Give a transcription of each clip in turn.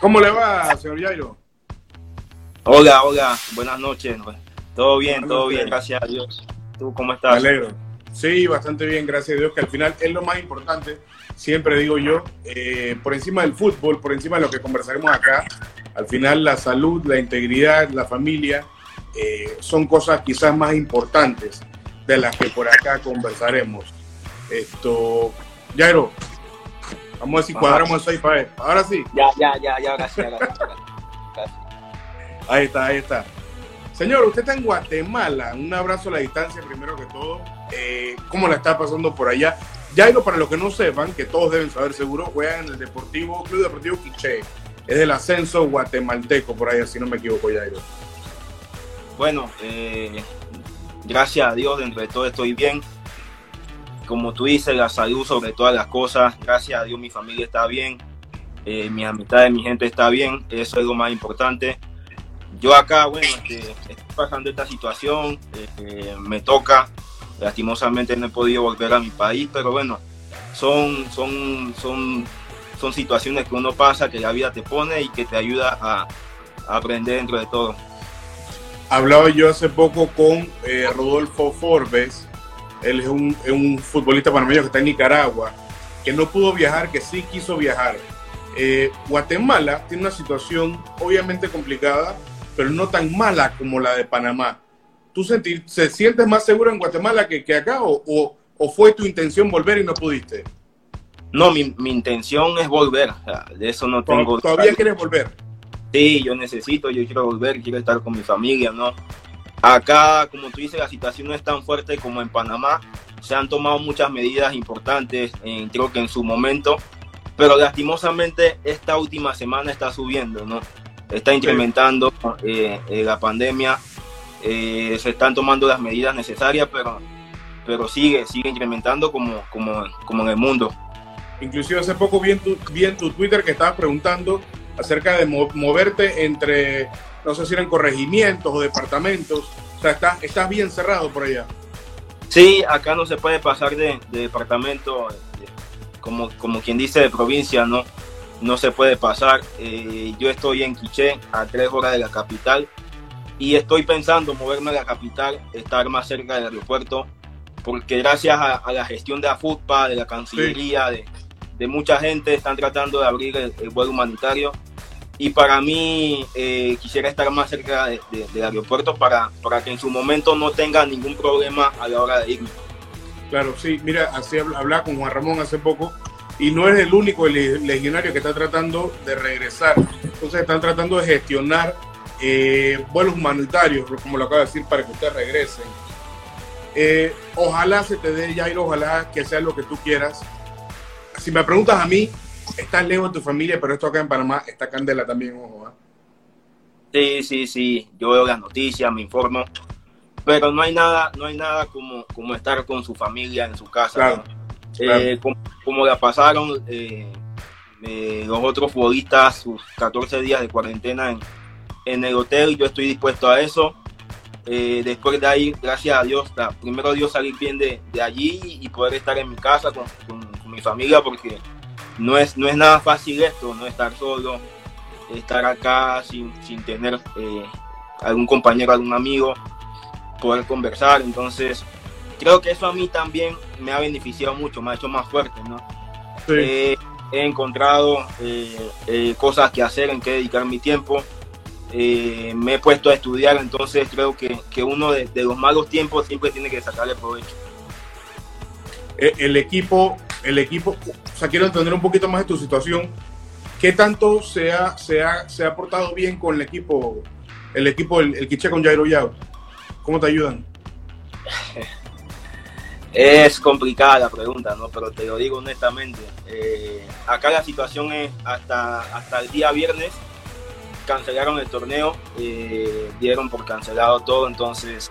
¿Cómo le va, señor Jairo? Hola, hola, buenas noches. Todo bien, todo bien, gracias a Dios. ¿Tú cómo estás? Me alegro. Sí, bastante bien, gracias a Dios, que al final es lo más importante, siempre digo yo, eh, por encima del fútbol, por encima de lo que conversaremos acá, al final la salud, la integridad, la familia, eh, son cosas quizás más importantes de las que por acá conversaremos. Esto, Jairo, vamos a ver si cuadramos eso ahí para ver. Ahora sí. Ya, ya, ya, ya, gracias, gracias. Ahí está, ahí está. Señor, usted está en Guatemala. Un abrazo a la distancia, primero que todo. Eh, ¿Cómo la está pasando por allá? Jairo, para los que no sepan, que todos deben saber seguro, juega en el Deportivo, Club Deportivo Quiché. Es del ascenso guatemalteco, por ahí, si no me equivoco, Jairo. Bueno, eh, gracias a Dios, dentro de todo estoy bien. Como tú dices, la salud sobre todas las cosas. Gracias a Dios, mi familia está bien. Eh, mi amistad, mi gente está bien. Eso es lo más importante yo acá, bueno, este, estoy pasando esta situación, eh, me toca, lastimosamente no he podido volver a mi país, pero bueno, son, son, son, son situaciones que uno pasa, que la vida te pone y que te ayuda a, aprender dentro de todo. Hablaba yo hace poco con eh, Rodolfo Forbes, él es un, es un, futbolista panameño que está en Nicaragua, que no pudo viajar, que sí quiso viajar. Eh, Guatemala tiene una situación obviamente complicada pero no tan mala como la de Panamá. ¿Tú sentir, se sientes más seguro en Guatemala que, que acá o, o, fue tu intención volver y no pudiste? No, mi, mi intención es volver. de eso no tengo. ¿Todavía quieres volver? Sí, yo necesito, yo quiero volver, quiero estar con mi familia, ¿no? Acá, como tú dices, la situación no es tan fuerte como en Panamá. Se han tomado muchas medidas importantes, creo que en su momento, pero lastimosamente esta última semana está subiendo, ¿no? está incrementando eh, eh, la pandemia, eh, se están tomando las medidas necesarias, pero, pero sigue, sigue incrementando como, como, como en el mundo. Inclusive hace poco vi en tu, tu Twitter que estabas preguntando acerca de moverte entre, no sé si eran corregimientos o departamentos, o sea, estás, estás bien cerrado por allá. Sí, acá no se puede pasar de, de departamento, como, como quien dice, de provincia, ¿no? no se puede pasar. Eh, yo estoy en Quiché, a tres horas de la capital, y estoy pensando moverme a la capital, estar más cerca del aeropuerto, porque gracias a, la gestión de la FUTPA, de la Cancillería, de, mucha gente, están tratando de abrir el, vuelo humanitario. Y para mí eh, quisiera estar más cerca del aeropuerto para, para que en su momento no tenga ningún problema a la hora de irme. Claro, sí, mira, así hablaba con Juan Ramón hace poco y no es el único legionario que está tratando de regresar. Entonces están tratando de gestionar eh, vuelos humanitarios, como lo acabo de decir, para que ustedes regresen. Eh, ojalá se te dé, Jairo, ojalá que sea lo que tú quieras. Si me preguntas a mí, estás lejos de tu familia, pero esto acá en Panamá está candela también, ojo. ¿ah? Sí, sí, sí. Yo veo las noticias, me informo. Pero no hay nada, no hay nada como, como estar con su familia en su casa. Claro. Eh, como, la pasaron eh, eh, los otros futbolistas sus 14 días de cuarentena en, en el hotel. Yo estoy dispuesto a eso. después de ahí, gracias a Dios, primero Dios salir bien de, de, allí y poder estar en mi casa con, con, mi familia porque no es, no es nada fácil esto, no estar solo, estar acá sin, sin tener algún compañero, algún amigo, poder conversar. Entonces, creo que eso a mí también me ha beneficiado mucho, me ha hecho más fuerte, ¿no? he encontrado eh, eh, cosas que hacer, en que dedicar mi tiempo. Eh, me he puesto a estudiar, entonces creo que, que uno de, los malos tiempos siempre tiene que sacarle provecho. El equipo, el equipo, o sea, quiero entender un poquito más de tu situación. ¿Qué tanto se ha, se ha, se ha portado bien con el equipo, el equipo, el, el Quiche con Jairo Yao? ¿Cómo te ayudan? Es complicada la pregunta, ¿no? Pero te lo digo honestamente. Eh, acá la situación es hasta, hasta el día viernes cancelaron el torneo, eh, dieron por cancelado todo, entonces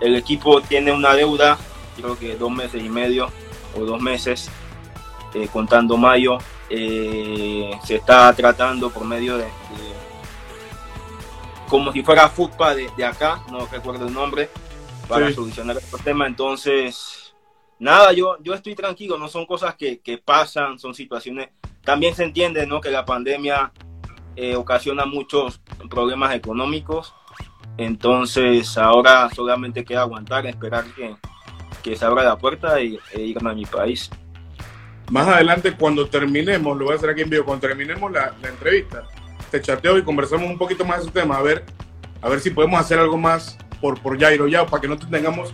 el equipo tiene una deuda, creo que dos meses y medio o dos meses, eh, contando mayo. se está tratando por medio de, como si fuera FUTPA de, de acá, no recuerdo el nombre, para solucionar el tema. Entonces, nada, yo, yo estoy tranquilo, no son cosas que, que, pasan, son situaciones. También se entiende ¿no? que la pandemia eh, ocasiona muchos problemas económicos. Entonces ahora solamente queda aguantar, esperar que, que se abra la puerta e, irme a mi país. Más adelante, cuando terminemos, lo voy a hacer aquí en vivo, cuando terminemos la, la entrevista, te chateo y conversamos un poquito más de ese tema, a ver, a ver si podemos hacer algo más por, por Jairo ya, para que no te tengamos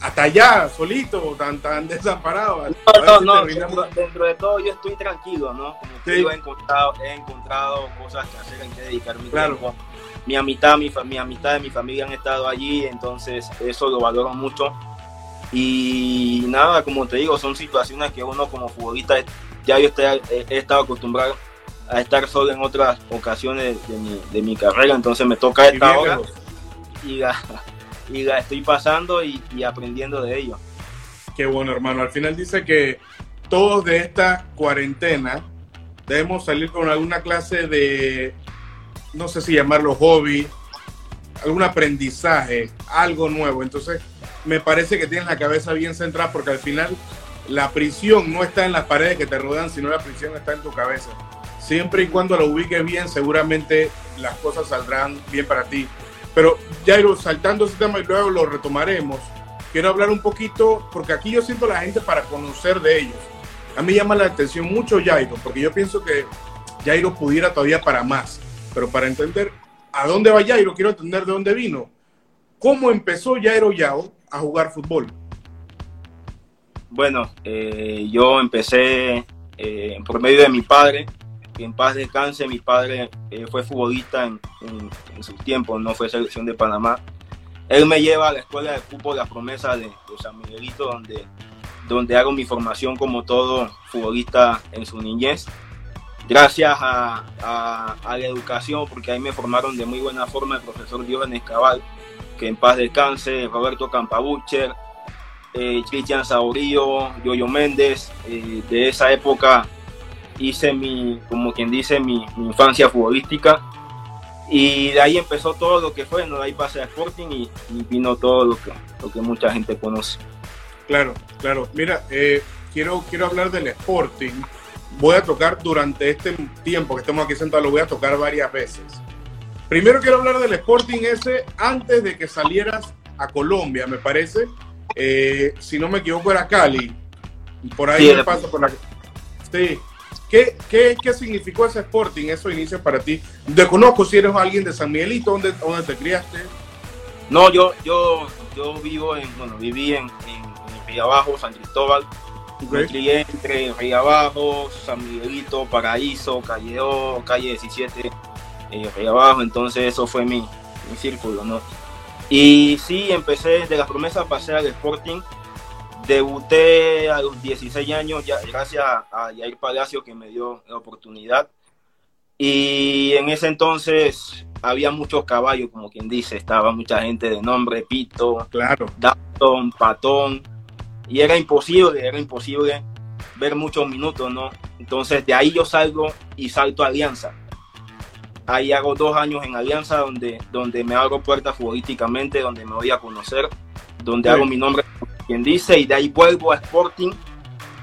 hasta allá, solito, tan, tan desamparado. No, no, no, dentro, de todo yo estoy tranquilo, ¿no? Como te digo, he encontrado, he encontrado cosas que hacer, en que dedicar mi claro. tiempo. Mi amistad, mi, mi amistad de mi familia han estado allí, entonces eso lo valoro mucho. Y nada, como te digo, son situaciones que uno como futbolista, ya yo he, he estado acostumbrado a estar solo en otras ocasiones de mi, de mi carrera, entonces me toca esta hora y la, y la estoy pasando y, y, aprendiendo de ello. Qué bueno, hermano. Al final dice que todos de esta cuarentena debemos salir con alguna clase de, no sé si llamarlo hobby, algún aprendizaje, algo nuevo. Entonces, me parece que tienes la cabeza bien centrada porque al final la prisión no está en las paredes que te rodean, sino la prisión está en tu cabeza. Siempre y cuando lo ubiques bien, seguramente las cosas saldrán bien para ti. Pero Jairo, saltando ese tema y luego lo retomaremos, quiero hablar un poquito, porque aquí yo siento a la gente para conocer de ellos. A mí llama la atención mucho Jairo, porque yo pienso que Jairo pudiera todavía para más. Pero para entender a dónde va Jairo, quiero entender de dónde vino. ¿Cómo empezó Jairo Yao a jugar fútbol? Bueno, eh, yo empecé eh, por medio de mi padre, que en paz descanse, mi padre eh, fue futbolista en, en, sus tiempos, no fue selección de Panamá. Él me lleva a la escuela de fútbol La Promesa de, San Miguelito, donde, donde hago mi formación como todo futbolista en su niñez. Gracias a, a, la educación, porque ahí me formaron de muy buena forma el profesor Diógenes Cabal, que en paz descanse, Roberto Campabucher, eh, Cristian Saurío, Yoyo Méndez, eh, de esa época hice mi, como quien dice, mi, infancia futbolística. Y de ahí empezó todo lo que fue, ¿no? de ahí pasé a Sporting y, vino todo lo que, lo que mucha gente conoce. Claro, claro. Mira, eh, quiero, quiero hablar del Sporting. Voy a tocar durante este tiempo que estamos aquí sentados, lo voy a tocar varias veces. Primero quiero hablar del Sporting ese antes de que salieras a Colombia, me parece. Eh, si no me equivoco, era Cali. Por ahí me pasa por la. Sí, ¿Qué, qué, qué significó ese Sporting, esos inicios para ti? Desconozco si eres alguien de San Miguelito, ¿dónde, dónde te criaste? No, yo, yo, yo vivo en, bueno, viví en, en, Río Abajo, San Cristóbal. Me crié entre Río Abajo, San Miguelito, Paraíso, Calle O, Calle 17, eh, Río Abajo, entonces eso fue mi, mi círculo, ¿no? Y sí, empecé, de las promesas pasé al Sporting, Debuté a los 16 años, ya, gracias a Jair Palacio que me dio la oportunidad. Y en ese entonces había muchos caballos, como quien dice, estaba mucha gente de nombre, Pito, claro. Dalton, Patón, y era imposible, era imposible ver muchos minutos, ¿no? Entonces de ahí yo salgo y salto a Alianza. Ahí hago dos años en Alianza donde, donde me abro puertas futbolísticamente, donde me voy a conocer, donde hago mi nombre quien dice, y de ahí vuelvo a Sporting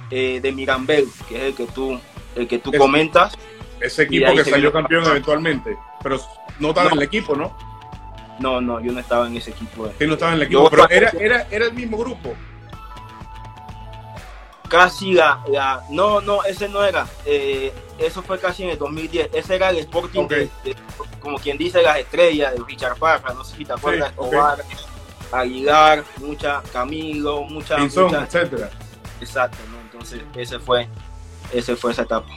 eh, de Mirambel, que es el que tú, el que tú comentas. Ese equipo que salió campeón eventualmente, pero no estaba en el equipo, ¿no? No, no, yo no estaba en ese equipo. Sí, no estaba en el equipo, pero era, era, era el mismo grupo. Casi la, la, no, no, ese no era. Eh, eso fue casi en el 2010. Ese era el Sporting, como quien dice, las estrellas de Richard Parra, no sé si te acuerdas, Aguilar, mucha Camilo, mucha, etcétera. Exacto, ¿no? Entonces ese fue, ese fue esa etapa.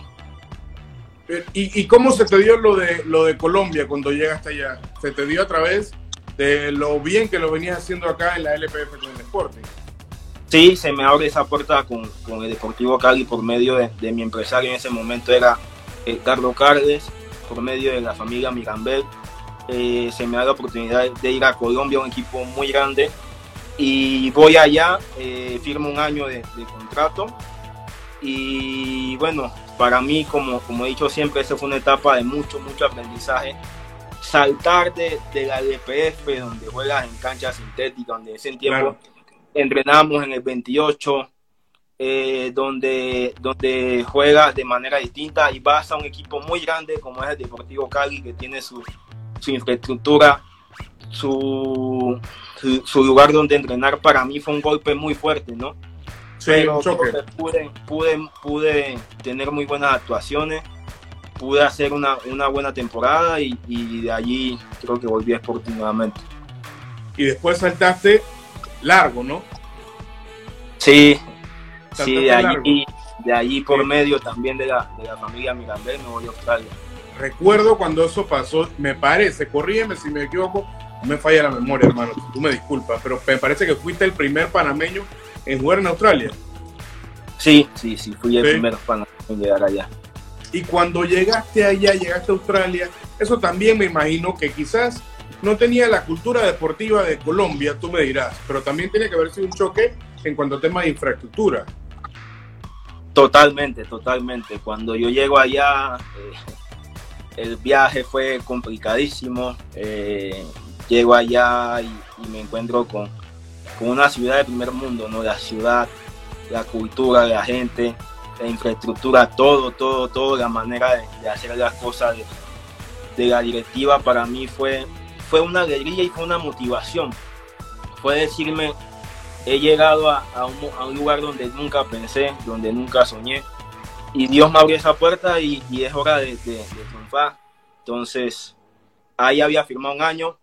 Eh, ¿Y, ¿Y, cómo se te dio lo de lo de Colombia cuando llegaste allá? ¿Se te dio a través de lo bien que lo venías haciendo acá en la LPF con el Sporting? Sí, se me abre esa puerta con, con el Deportivo Cali por medio de, mi empresario en ese momento era Carlos Cardes, por medio de la familia Mirambel, eh, se me da la oportunidad de ir a Colombia, un equipo muy grande, y voy allá, eh, firmo un año de, contrato, y bueno, para mí, como, como he dicho siempre, esa fue una etapa de mucho, mucho aprendizaje. Saltar de, de la LPF, donde juegas en cancha sintética, donde ese tiempo entrenamos en el 28, eh, donde, donde juega de manera distinta y vas a un equipo muy grande como es el Deportivo Cali, que tiene su, su infraestructura, su, su, lugar donde entrenar, para mí fue un golpe muy fuerte, ¿no? Sí, Pero pude, pude, pude tener muy buenas actuaciones, pude hacer una, una buena temporada y, y, de allí creo que volví a nuevamente. Y después saltaste largo, ¿no? Sí, Sí, de allí, de allí por medio también de la, de la familia Mirandés me voy a Australia. Recuerdo cuando eso pasó, me parece, corrígeme si me equivoco, me falla la memoria, hermano, tú me disculpas, pero me parece que fuiste el primer panameño en jugar en Australia. Sí, sí, sí, fui el primer panameño en llegar allá. Y cuando llegaste allá, llegaste a Australia, eso también me imagino que quizás no tenía la cultura deportiva de Colombia, tú me dirás, pero también tiene que haber sido un choque en cuanto a temas de infraestructura. Totalmente, totalmente. Cuando yo llego allá, eh, el viaje fue complicadísimo. Eh, llego allá y, me encuentro con, una ciudad de primer mundo, ¿no? La ciudad, la cultura la gente, la infraestructura, todo, todo, todo, la manera de, hacer las cosas de, la directiva para mí fue, fue una alegría y fue una motivación. Fue decirme, he llegado a, un, lugar donde nunca pensé, donde nunca soñé. Y Dios me abrió esa puerta y, es hora de, triunfar. Entonces, ahí había firmado un año.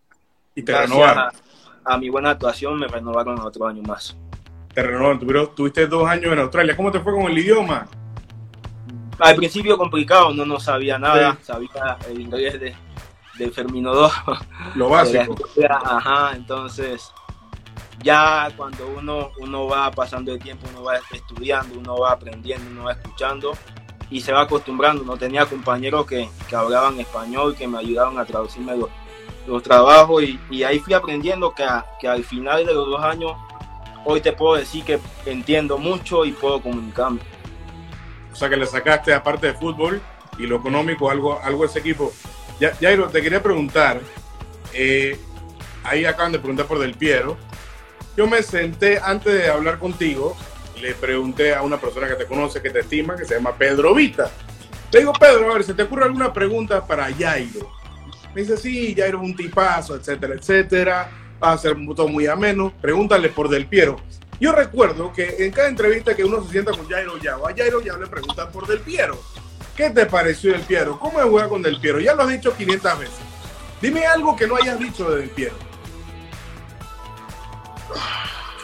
Y te renovaron. A, mi buena actuación me renovaron otro año más. Te renovaron, tuviste dos años en Australia. ¿Cómo te fue con el idioma? Al principio complicado, no, no sabía nada. Sabía el inglés de, de Fermino 2. Lo básico. Ajá, entonces ya cuando uno, uno va pasando el tiempo, uno va estudiando, uno va aprendiendo, uno va escuchando y se va acostumbrando. No tenía compañeros que, que hablaban español, que me ayudaban a traducirme los, los trabajos y, y, ahí fui aprendiendo que, que al final de los dos años, hoy te puedo decir que entiendo mucho y puedo comunicarme. O sea que le sacaste aparte de fútbol y lo económico algo, algo a ese equipo. Ya, Jairo, te quería preguntar, eh, ahí acaban de preguntar por Del Piero, yo me senté antes de hablar contigo, le pregunté a una persona que te conoce, que te estima, que se llama Pedro Vita. Le digo, Pedro, a ver, ¿se te ocurre alguna pregunta para Jairo? Me dice, sí, Jairo es un tipazo, etcétera, etcétera. Va a ser todo muy ameno. Pregúntale por Del Piero. Yo recuerdo que en cada entrevista que uno se sienta con Jairo ya, a Jairo ya le preguntan por Del Piero. ¿Qué te pareció Del Piero? ¿Cómo juega con Del Piero? Ya lo has dicho 500 veces. Dime algo que no hayas dicho de Del Piero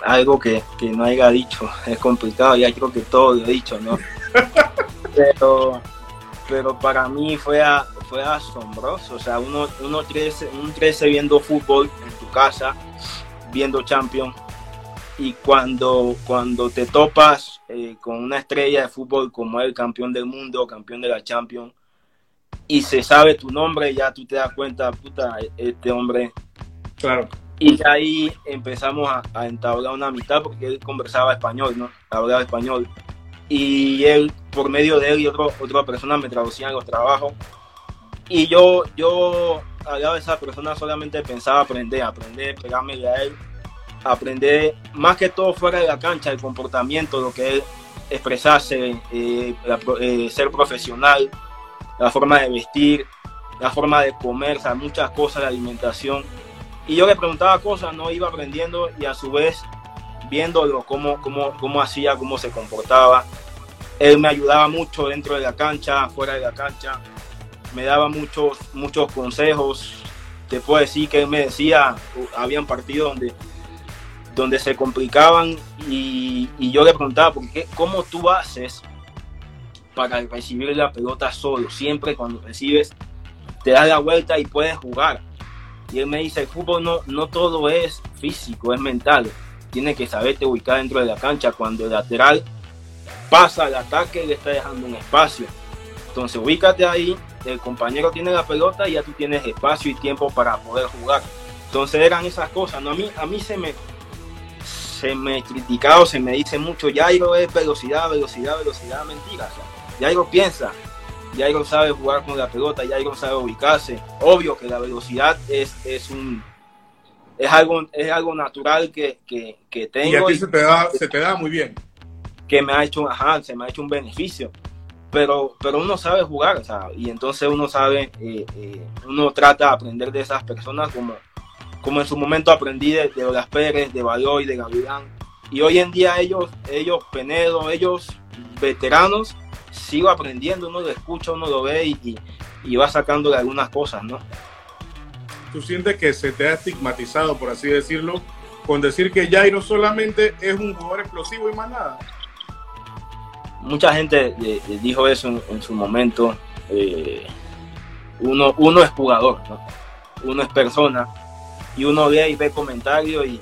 algo que, no haya dicho. Es complicado, ya creo que todo lo he dicho, ¿no? pero, pero para mí fue, fue asombroso. O sea, uno, uno, crece, uno crece viendo fútbol en tu casa, viendo Champions. Y cuando, cuando te topas eh, con una estrella de fútbol como el campeón del mundo, campeón de la Champions, y se sabe tu nombre, ya tú te das cuenta, puta, este hombre claro. Y ahí empezamos a, entablar una amistad porque él conversaba español, ¿no? Hablaba español. Y él, por medio de él y otro, otra persona me traducían los trabajos. Y yo, yo hablaba de esa persona solamente pensaba aprender, aprender, pegarme a él, aprender más que todo fuera de la cancha, el comportamiento, lo que es expresarse, eh, eh, ser profesional, la forma de vestir, la forma de comer, o sea, muchas cosas de alimentación y yo le preguntaba cosas, no iba aprendiendo y a su vez viéndolo, cómo, cómo, cómo hacía, cómo se comportaba. Él me ayudaba mucho dentro de la cancha, fuera de la cancha, me daba muchos, muchos consejos. Te puedo decir que él me decía, habían partidos donde, donde se complicaban y, yo le preguntaba, ¿por ¿cómo tú haces para recibir la pelota solo? Siempre cuando recibes, te das la vuelta y puedes jugar y él me dice, el fútbol no, no todo es físico, es mental. Tiene que saberte ubicar dentro de la cancha. Cuando el lateral pasa al ataque, le está dejando un espacio. Entonces ubícate ahí, el compañero tiene la pelota y ya tú tienes espacio y tiempo para poder jugar. Entonces eran esas cosas. ¿no? A, mí, a mí se me, se me criticado, se me dice mucho, Jairo es velocidad, velocidad, velocidad, mentira. O sea, Jairo piensa, Jairo sabe jugar con la pelota, Jairo sabe ubicarse. Obvio que la velocidad es, es un es algo, es algo natural que, que, tengo. Y a ti se, te da, se te da muy bien. que me ha hecho, ajá, se me ha hecho un beneficio. Pero, pero uno sabe jugar, o sea, y entonces uno sabe, eh, eh, uno trata de aprender de esas personas como, como en su momento aprendí de, de Olas Pérez, de Baloy, de Gavilán. Y hoy en día ellos, ellos, Penedo, ellos veteranos, sigo aprendiendo, uno lo escucha, uno lo ve y, y, va sacando algunas cosas, ¿no? ¿Tú sientes que se te ha estigmatizado, por así decirlo, con decir que Jairo solamente es un jugador explosivo y más nada? Mucha gente dijo eso en, su momento. Eh, uno, uno es jugador, ¿no? uno es persona, y uno ve y ve comentarios y,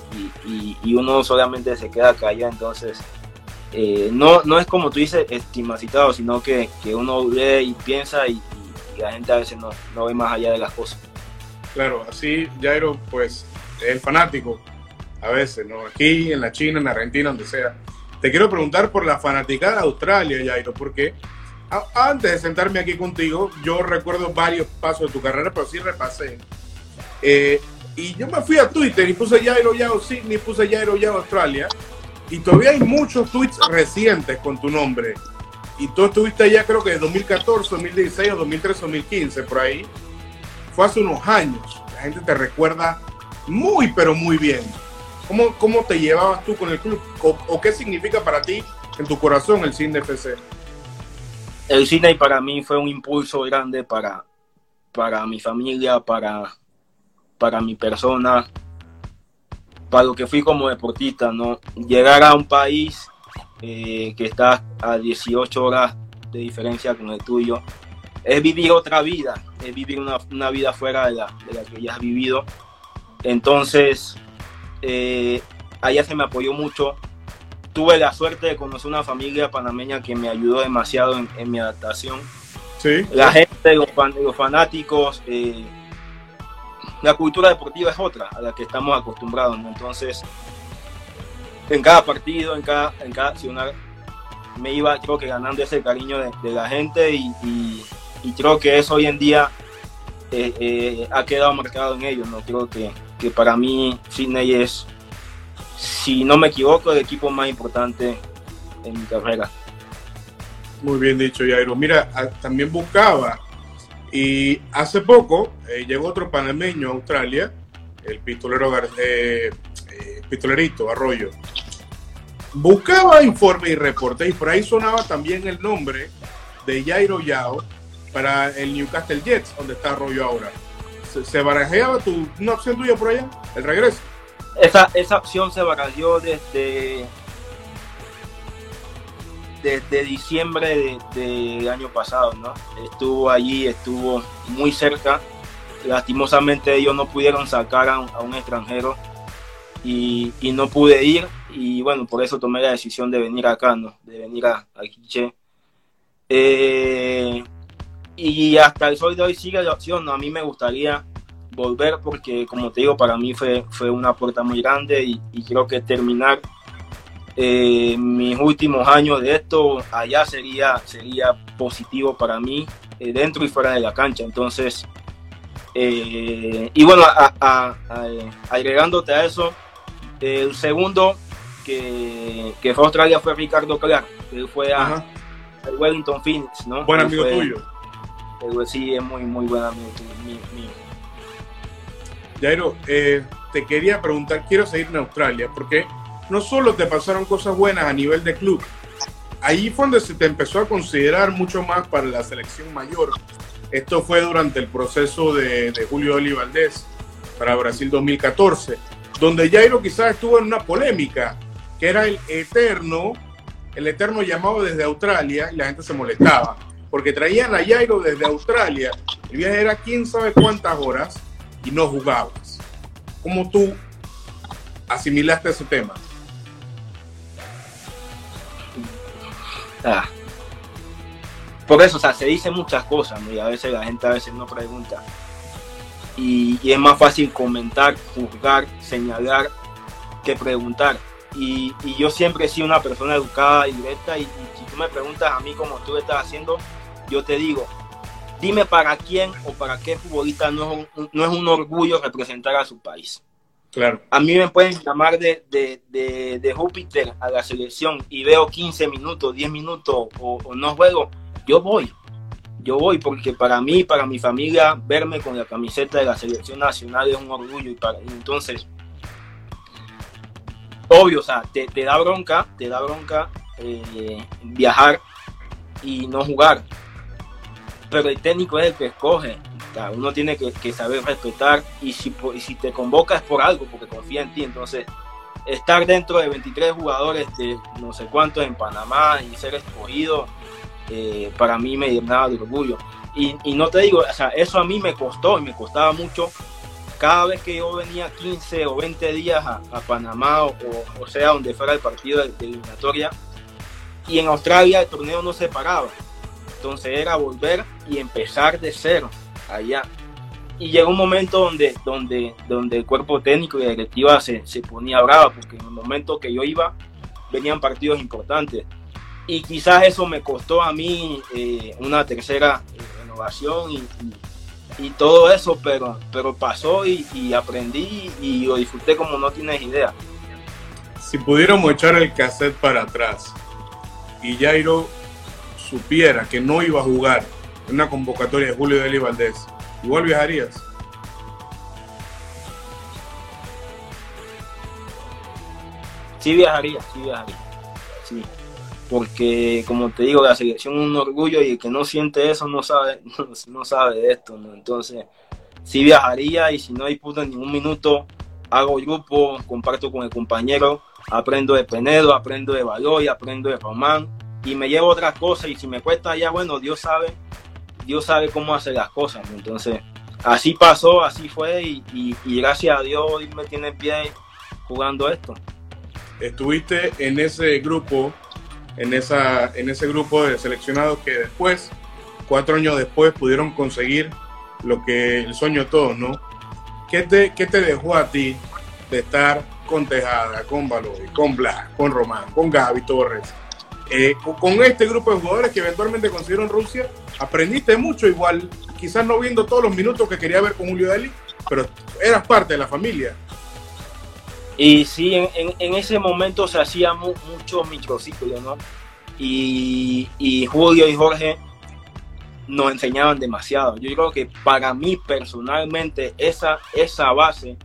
y, uno solamente se queda callado. Entonces, eh, no, no es como tú dices estigmatizado, sino que, que uno lee y piensa y, la gente a veces no, no, ve más allá de las cosas. Claro, así Jairo, pues, es el fanático, a veces, ¿no? Aquí, en la China, en Argentina, donde sea. Te quiero preguntar por la fanaticada de Australia, Jairo, porque antes de sentarme aquí contigo, yo recuerdo varios pasos de tu carrera, pero sí repasé. Eh, y yo me fui a Twitter y puse Jairo Yao Sydney, puse Jairo Yao Australia. Y todavía hay muchos tweets recientes con tu nombre. Y tú estuviste allá creo que de 2014, 2016 o 2013, 2015, por ahí. Fue hace unos años. La gente te recuerda muy, pero muy bien. ¿Cómo, cómo te llevabas tú con el club? ¿O, qué significa para ti en tu corazón el Cine FC? El Cine para mí fue un impulso grande para, para mi familia, para, para mi persona, para lo que fui como deportista, ¿no? Llegar a un país eh, que está a 18 horas de diferencia con el tuyo, es vivir otra vida, es vivir una, una vida fuera de la, de la, que ya has vivido. Entonces, eh, allá se me apoyó mucho. Tuve la suerte de conocer una familia panameña que me ayudó demasiado en, en mi adaptación. Sí. La gente, los, los fanáticos, eh, la cultura deportiva es otra a la que estamos acostumbrados, Entonces, en cada partido, en cada, en cada accionar, me iba, creo que ganando ese cariño de, la gente y, creo que eso hoy en día eh, eh, ha quedado marcado en ellos, ¿no? Creo que, que para mí Sydney es, si no me equivoco, el equipo más importante en mi carrera. Muy bien dicho, Jairo. Mira, también buscaba y hace poco eh, llegó otro panameño a Australia, el pistolero eh, eh, pistolerito Arroyo. Buscaba informe y reporte y por ahí sonaba también el nombre de Jairo Yao para el Newcastle Jets, donde está Arroyo ahora. ¿Se, barajeaba tu, una opción tuya por allá? ¿El regreso? Esa, esa opción se barajeó desde desde diciembre del año pasado, ¿no? Estuvo allí, estuvo muy cerca. Lastimosamente ellos no pudieron sacar a un, extranjero y, no pude ir y bueno, por eso tomé la decisión de venir acá, ¿no? De venir a, a Quiche. Eh, y hasta el sol de hoy sigue la opción. A mí me gustaría volver porque como te digo, para mí fue, fue una puerta muy grande y, y creo que terminar eh, mis últimos años de esto allá sería, sería positivo para mí, eh, dentro y fuera de la cancha. Entonces, eh, y bueno, agregándote a eso, el segundo que, que, fue a Australia fue Ricardo Clark, él fue a, Wellington Phoenix, ¿no? Buen amigo tuyo. sí, es muy, muy buen amigo mío. Jairo, te quería preguntar, quiero seguir en Australia, porque no solo te pasaron cosas buenas a nivel de club, ahí fue donde se te empezó a considerar mucho más para la selección mayor. Esto fue durante el proceso de, Julio Oli Valdés para Brasil 2014, donde Jairo quizás estuvo en una polémica, que era el eterno, el eterno llamado desde Australia, y la gente se molestaba, porque traían a Jairo desde Australia, el viaje era quién sabe cuántas horas, y no jugabas. ¿Cómo tú asimilaste ese tema? Ah. Por eso, o sea, se dicen muchas cosas, y a veces la gente a veces no pregunta. Y, es más fácil comentar, juzgar, señalar que preguntar. Y, yo siempre he sido una persona educada y directa y, si tú me preguntas a mí como tú estás haciendo, yo te digo, dime para quién o para qué futbolista no es un, no es un orgullo representar a su país. Claro. A mí me pueden llamar de, de, Júpiter a la selección y veo 15 minutos, 10 minutos o, no juego, yo voy. Yo voy porque para mí, para mi familia, verme con la camiseta de la selección nacional es un orgullo y, para, entonces, obvio, o sea, te, da bronca, te da bronca eh, viajar y no jugar. Pero el técnico es el que escoge uno tiene que, saber respetar y si, te convoca es por algo, porque confía en ti. Entonces, estar dentro de 23 jugadores de no sé cuántos en Panamá y ser escogido, eh, para mí me llenaba de orgullo. Y, no te digo, o sea, eso a mí me costó y me costaba mucho. Cada vez que yo venía 15 o 20 días a, Panamá o, o, sea, donde fuera el partido de, de eliminatoria, y en Australia el torneo no se paraba. Entonces era volver y empezar de cero allá. Y llegó un momento donde, donde, donde el cuerpo técnico y la directiva se, se ponía brava, porque en el momento que yo iba, venían partidos importantes. Y quizás eso me costó a mí eh, una tercera eh, renovación y, y, todo eso, pero, pero pasó y, y, aprendí y lo disfruté como no tienes idea. Si pudiéramos echar el cassette para atrás y Jairo supiera que no iba a jugar una convocatoria de Julio Deli Valdés, igual viajarías. Sí viajaría, sí viajaría. Sí. Porque como te digo, la selección es un orgullo y el que no siente eso no sabe, no, sabe de esto, Entonces, sí viajaría y si no disputo en ningún minuto, hago grupo, comparto con el compañero, aprendo de Penedo, aprendo de Baloy, aprendo de Román y me llevo otras cosas y si me cuesta ya, bueno, Dios sabe Dios sabe cómo hacer las cosas. Entonces, así pasó, así fue y, gracias a Dios hoy me tiene en pie jugando esto. Estuviste en ese grupo, en, esa, en ese grupo de seleccionados que después, cuatro años después, pudieron conseguir lo que el sueño de todos, ¿no? ¿Qué te, qué te dejó a ti de estar con Tejada, con Baloy, con Blas, con Román, con Gaby Torres, eh, con este grupo de jugadores que eventualmente consiguieron Rusia, aprendiste mucho igual, quizás no viendo todos los minutos que quería ver con Julio Deli, pero eras parte de la familia. Y sí, en, ese momento se hacía mucho microciclo, ¿no? Y, y, Julio y Jorge nos enseñaban demasiado. Yo creo que para mí personalmente esa, esa base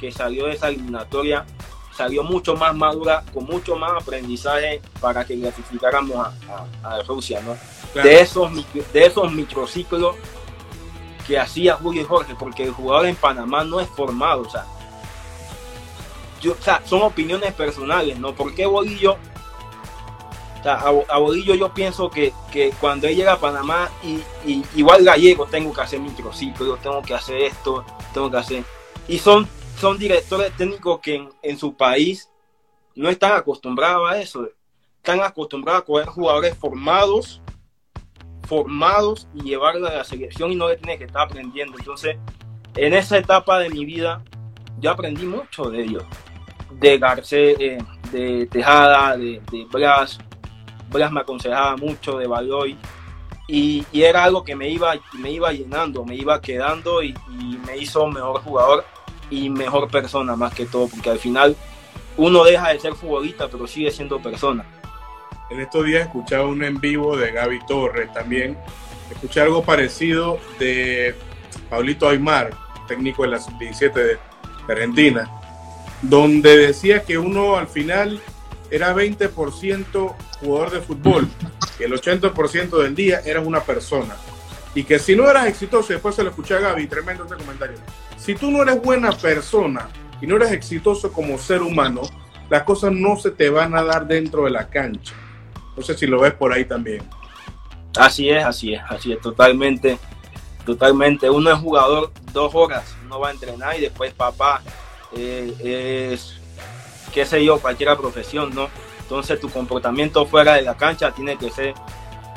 que salió de esa eliminatoria salió mucho más madura, con mucho más aprendizaje para que clasificáramos a, Rusia, ¿no? De, esos, de esos microciclos que hacía Julio y Jorge, porque el jugador en Panamá no es formado, o sea, yo, o sea son opiniones personales, ¿no? Porque Bolillo, o sea, a, Bolillo yo pienso que, que, cuando él llega a Panamá, y, y, igual gallego, tengo que hacer microciclos, tengo que hacer esto, tengo que hacer... Y son son directores técnicos que en, su país no están acostumbrados a eso. Están acostumbrados a coger jugadores formados, formados y llevarlos a la selección y no le tiene que estar aprendiendo. Entonces, en esa etapa de mi vida, yo aprendí mucho de ellos. De Garcés, eh, de Tejada, de, Blas. Blas me aconsejaba mucho de Baloy. Y, era algo que me iba, me iba llenando, me iba quedando y, y me hizo mejor jugador y mejor persona más que todo, porque al final uno deja de ser futbolista, pero sigue siendo persona. En estos días escuchaba un en vivo de Gaby Torres también. Escuché algo parecido de Paulito Aymar, técnico de la sub-17 de Argentina, donde decía que uno al final era 20% jugador de fútbol, que el 80% del día era una persona. Y que si no eras exitoso, después se lo escuché a Gaby, tremendo este comentario, si tú no eres buena persona y no eres exitoso como ser humano, las cosas no se te van a dar dentro de la cancha. No sé si lo ves por ahí también. Así es, así es, así es, totalmente, totalmente. Uno es jugador dos horas, uno va a entrenar y después papá eh, es, qué sé yo, cualquier profesión, ¿no? Entonces tu comportamiento fuera de la cancha tiene que ser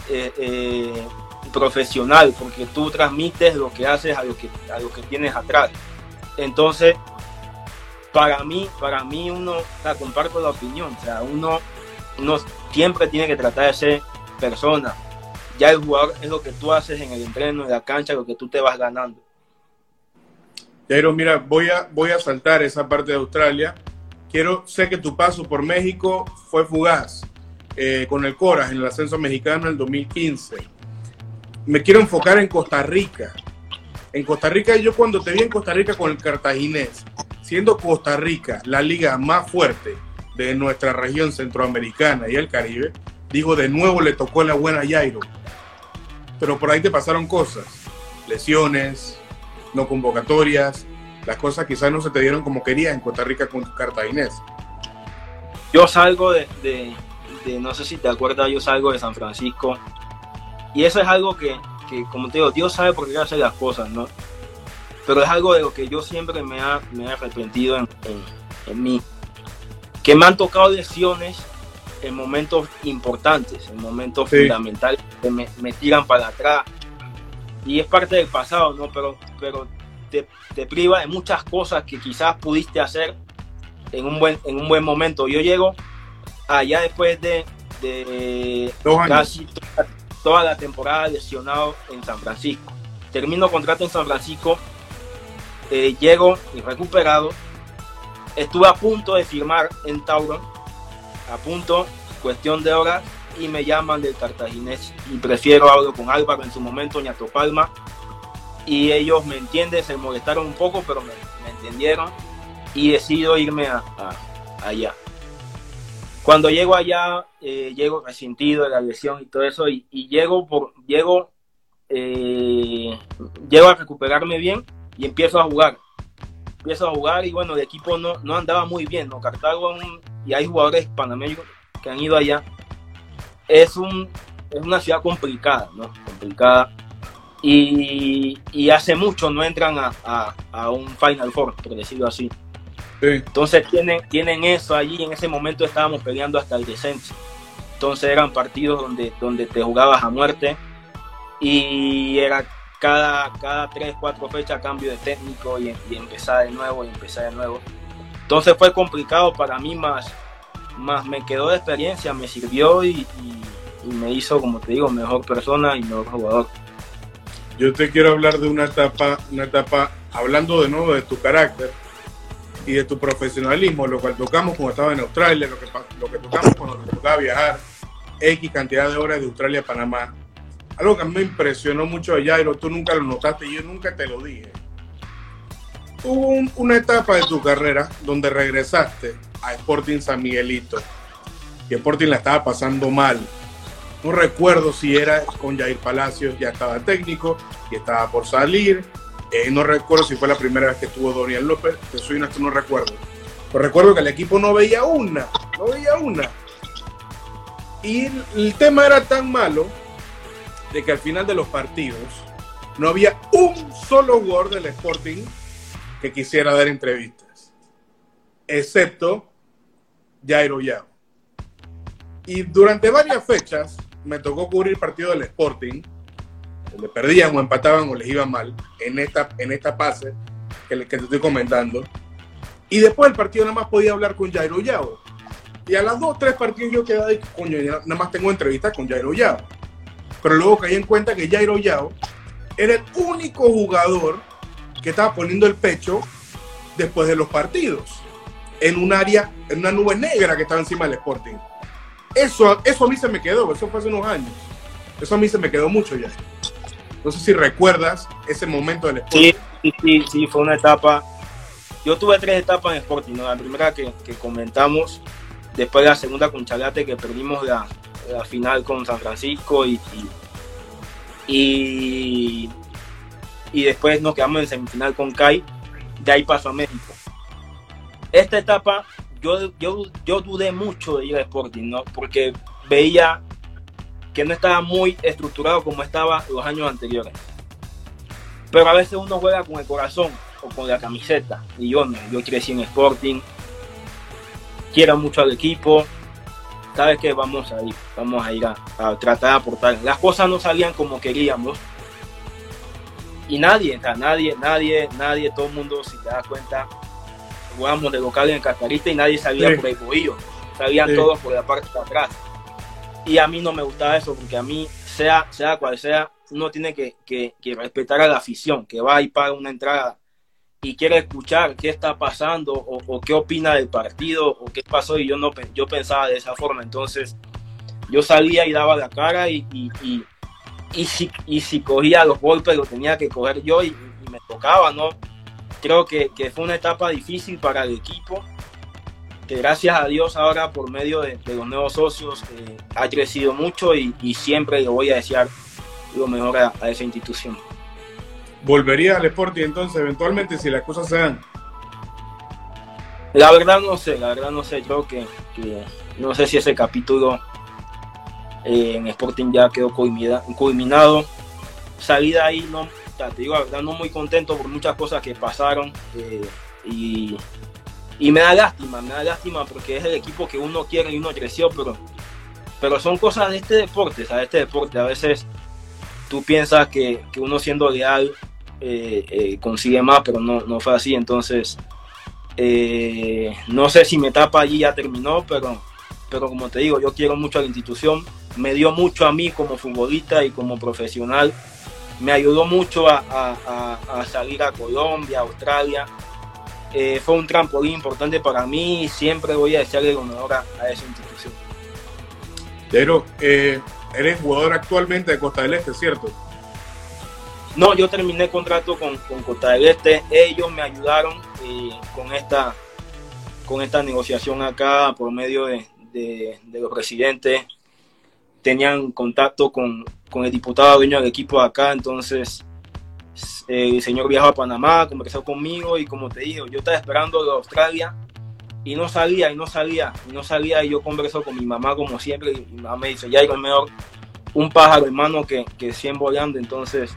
eh, eh, profesional, porque tú transmites lo que haces a lo que, a lo que tienes atrás. Entonces, para mí, para mí uno, o comparto la opinión, o sea, uno, uno siempre tiene que tratar de ser persona. Ya el jugador es lo que tú haces en el entreno, en la cancha, lo que tú te vas ganando. Jairo, mira, voy a, voy a saltar esa parte de Australia. Quiero, sé que tu paso por México fue fugaz eh, con el Coras en el ascenso mexicano en el 2015. Me quiero enfocar en Costa Rica. En Costa Rica, yo cuando te vi en Costa Rica con el cartaginés, siendo Costa Rica la liga más fuerte de nuestra región centroamericana y el Caribe, dijo de nuevo le tocó la buena Jairo. Pero por ahí te pasaron cosas, lesiones, no convocatorias, las cosas quizás no se te dieron como querías en Costa Rica con Cartaginés. Yo salgo de, no sé si te acuerdas, yo salgo de San Francisco y eso es algo que, como te digo, Dios sabe por qué hace las cosas, ¿no? Pero es algo de lo que yo siempre me ha, me arrepentido en, en, mí. Que me han tocado lesiones en momentos importantes, en momentos fundamentales, que me, me tiran para atrás, y es parte del pasado, ¿no? Pero, pero te, te, priva de muchas cosas que quizás pudiste hacer en un buen, en un buen momento. Yo llego allá después de, de casi toda, la temporada lesionado en San Francisco. Termino contrato en San Francisco, eh, llego recuperado. Estuve a punto de firmar en Tauro, a punto, cuestión de horas, y me llaman del cartaginés y prefiero hablar con Álvaro en su momento, Ñato Palma, y ellos me entienden, se molestaron un poco, pero me, entendieron y decido irme a, allá. Cuando llego allá, eh, llego resentido de la lesión y todo eso, y, llego, por, llego, eh, llego a recuperarme bien y empiezo a jugar. Empiezo a jugar y bueno, el equipo no, no andaba muy bien, ¿no? Cartago y hay jugadores panameños que han ido allá es, un, es una ciudad complicada, ¿no? Complicada. Y, y hace mucho no entran a, a, un Final Four, por decirlo así. Entonces tienen, tienen eso allí. En ese momento estábamos peleando hasta el descenso. Entonces eran partidos donde, donde te jugabas a muerte y era cada, cada 3, 4 fechas cambio de técnico y, empezar de nuevo y empezar de nuevo. Entonces fue complicado para mí más, más me quedó de experiencia, me sirvió y, me hizo, como te digo, mejor persona y mejor jugador. Yo te quiero hablar de una etapa, una etapa, hablando de nuevo de tu carácter y de tu profesionalismo, lo cual tocamos cuando estaba en Australia, lo que, lo que tocamos cuando te tocaba viajar, X cantidad de horas de Australia a Panamá. Algo que a mí me impresionó mucho de Jairo, tú nunca lo notaste y yo nunca te lo dije. Hubo una etapa de tu carrera donde regresaste a Sporting San Miguelito. Y Sporting la estaba pasando mal. No recuerdo si era con Jair Palacios, ya estaba técnico y estaba por salir. Eh, no recuerdo si fue la primera vez que estuvo Dorian López. Te soy honesto, no recuerdo. Pero recuerdo que el equipo no veía una. No veía una. Y el tema era tan malo de que al final de los partidos no había un solo jugador del Sporting que quisiera dar entrevistas. Excepto Jairo Yao. Y durante varias fechas me tocó cubrir partido del Sporting, donde perdían o empataban o les iba mal en esta, en esta pase que, que te estoy comentando. Y después del partido nada más podía hablar con Jairo Yao. Y a las dos, tres partidos yo quedaba y coño, nada más tengo entrevistas con Jairo Yao. Pero luego caí en cuenta que Jairo Yao era el único jugador que estaba poniendo el pecho después de los partidos en un área, en una nube negra que estaba encima del Sporting. Eso, eso a mí se me quedó, eso fue hace unos años. Eso a mí se me quedó mucho ya. No sé si recuerdas ese momento del Sporting. Sí, sí, sí, fue una etapa. Yo tuve tres etapas en Sporting, La primera que, comentamos, después la segunda con Chalate, que perdimos la, final con San Francisco y, y, y, después nos quedamos en semifinal con CAI, de ahí pasó a México esta etapa yo, yo, yo dudé mucho de ir a Sporting, ¿no? Porque veía que no estaba muy estructurado como estaba los años anteriores. Pero a veces uno juega con el corazón o con la camiseta. Y yo no, yo crecí en Sporting, quiero mucho al equipo. Sabes que vamos a ir, vamos a ir a, a, tratar de aportar. Las cosas no salían como queríamos. Y nadie, nadie, nadie, nadie, todo el mundo, si te das cuenta, jugábamos de local en Cascarita y nadie sabía por el bohío, sabían todos por la parte de atrás. Y a mí no me gustaba eso, porque a mí, sea, sea cual sea, uno tiene que, que, respetar a la afición, que va y paga una entrada. y quiere escuchar qué está pasando o, qué opina del partido o qué pasó y yo no yo pensaba de esa forma entonces yo salía y daba la cara y, y, y, si, y si cogía los golpes lo tenía que coger yo y, me tocaba no creo que, que, fue una etapa difícil para el equipo que gracias a Dios ahora por medio de, los nuevos socios eh, ha crecido mucho y, siempre le voy a desear lo mejor a esa institución ¿Volvería al Sporting entonces eventualmente si las cosas se dan? La verdad no sé, la verdad no sé, creo que, no sé si ese capítulo eh, en Sporting ya quedó culminado. Salida ahí, no, te digo, la verdad no muy contento por muchas cosas que pasaron eh, y, me da lástima, me da lástima porque es el equipo que uno quiere y uno creció, pero, pero son cosas de este deporte, de este deporte. A veces tú piensas que, que uno siendo leal eh, eh, consigue más, pero no, no fue así. Entonces, eh, no sé si mi etapa allí ya terminó, pero, pero como te digo, yo quiero mucho a la institución. Me dio mucho a mí como futbolista y como profesional. Me ayudó mucho a, salir a Colombia, a Australia. Fue un trampolín importante para mí y siempre voy a desearle lo mejor a, esa institución. Pero eres jugador actualmente de Costa del Este, ¿cierto? No, yo terminé contrato con, con Costa del Este. Ellos me ayudaron eh, con, esta, con esta negociación acá por medio de, los presidentes. Tenían contacto con, el diputado dueño del equipo acá, entonces eh, el señor viajó a Panamá, conversó conmigo y como te digo, yo estaba esperando de Australia y no salía, y no salía, y no salía, y yo conversó con mi mamá como siempre, y mi mamá me dice, ya hay mejor un pájaro hermano que, que 100 volando, entonces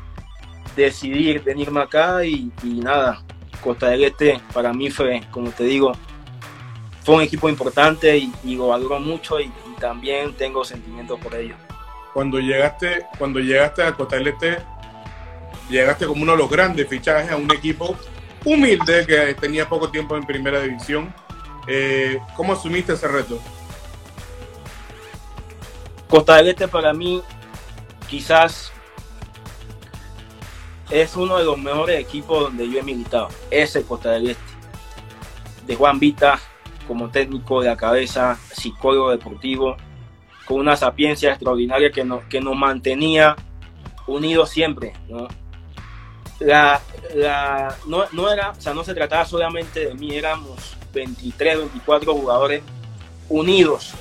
decidir venirme acá y, nada, Costa del Este para mí fue, como te digo, fue un equipo importante y, lo valoro mucho y, también tengo sentimientos por ello. Cuando llegaste, cuando llegaste a Costa del Este, llegaste como uno de los grandes fichajes a un equipo humilde que tenía poco tiempo en primera división. Eh, ¿Cómo asumiste ese reto? Costa del Este para mí quizás es uno de los mejores equipos donde yo he militado. Ese Costa del Este. De Juan Vita como técnico de la cabeza, psicólogo deportivo, con una sapiencia extraordinaria que, nos, que nos mantenía unidos siempre. ¿no? La, no, era, o sea, no se trataba solamente de mí, éramos 23, 24 jugadores unidos,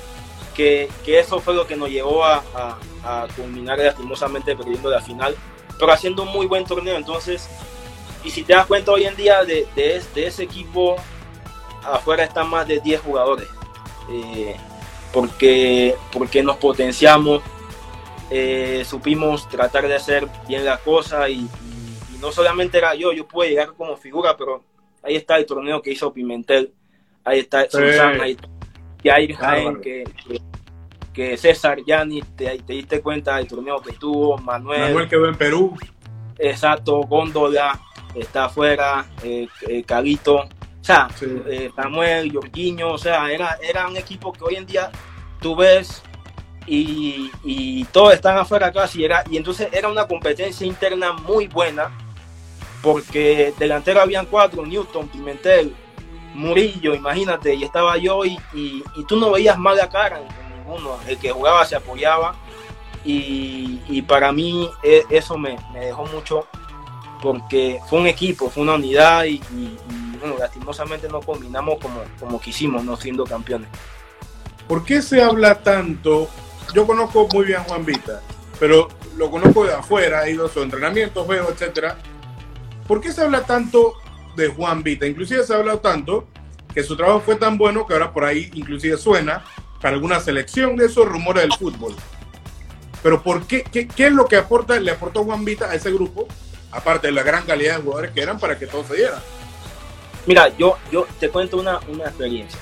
que, eso fue lo que nos llevó a, a, a culminar lastimosamente perdiendo la final pero haciendo un muy buen torneo. Entonces, y si te das cuenta hoy en día de, de, ese equipo, afuera están más de 10 jugadores. Eh, porque, porque nos potenciamos, eh, supimos tratar de hacer bien la cosa y, no solamente era yo, yo pude llegar como figura, pero ahí está el torneo que hizo Pimentel, ahí está Susana, ahí está que, que César Yanni, te, te, diste cuenta del torneo que tuvo, Manuel. Manuel quedó en Perú. Exacto, Góndola está afuera, eh, eh o sea, eh, Samuel, Jorginho, o sea, era, era un equipo que hoy en día tú ves y, y todos están afuera casi, era, y entonces era una competencia interna muy buena, porque delantero habían cuatro, Newton, Pimentel, Murillo, imagínate, y estaba yo y, y, y tú no veías mala cara uno, el que jugaba se apoyaba y, para mí e, eso me, dejó mucho porque fue un equipo, fue una unidad y, bueno, lastimosamente no combinamos como, como quisimos, no siendo campeones. ¿Por qué se habla tanto? Yo conozco muy bien a Juan Vita, pero lo conozco de afuera, he ido a sus entrenamientos, veo, etcétera. ¿Por qué se habla tanto de Juan Vita? Inclusive se ha hablado tanto que su trabajo fue tan bueno que ahora por ahí inclusive suena para alguna selección de esos rumores del fútbol. Pero ¿por qué, qué, es lo que aporta, le aportó Juan Vita a ese grupo, aparte de la gran calidad de jugadores que eran para que todo se diera? Mira, yo, yo te cuento una, una experiencia,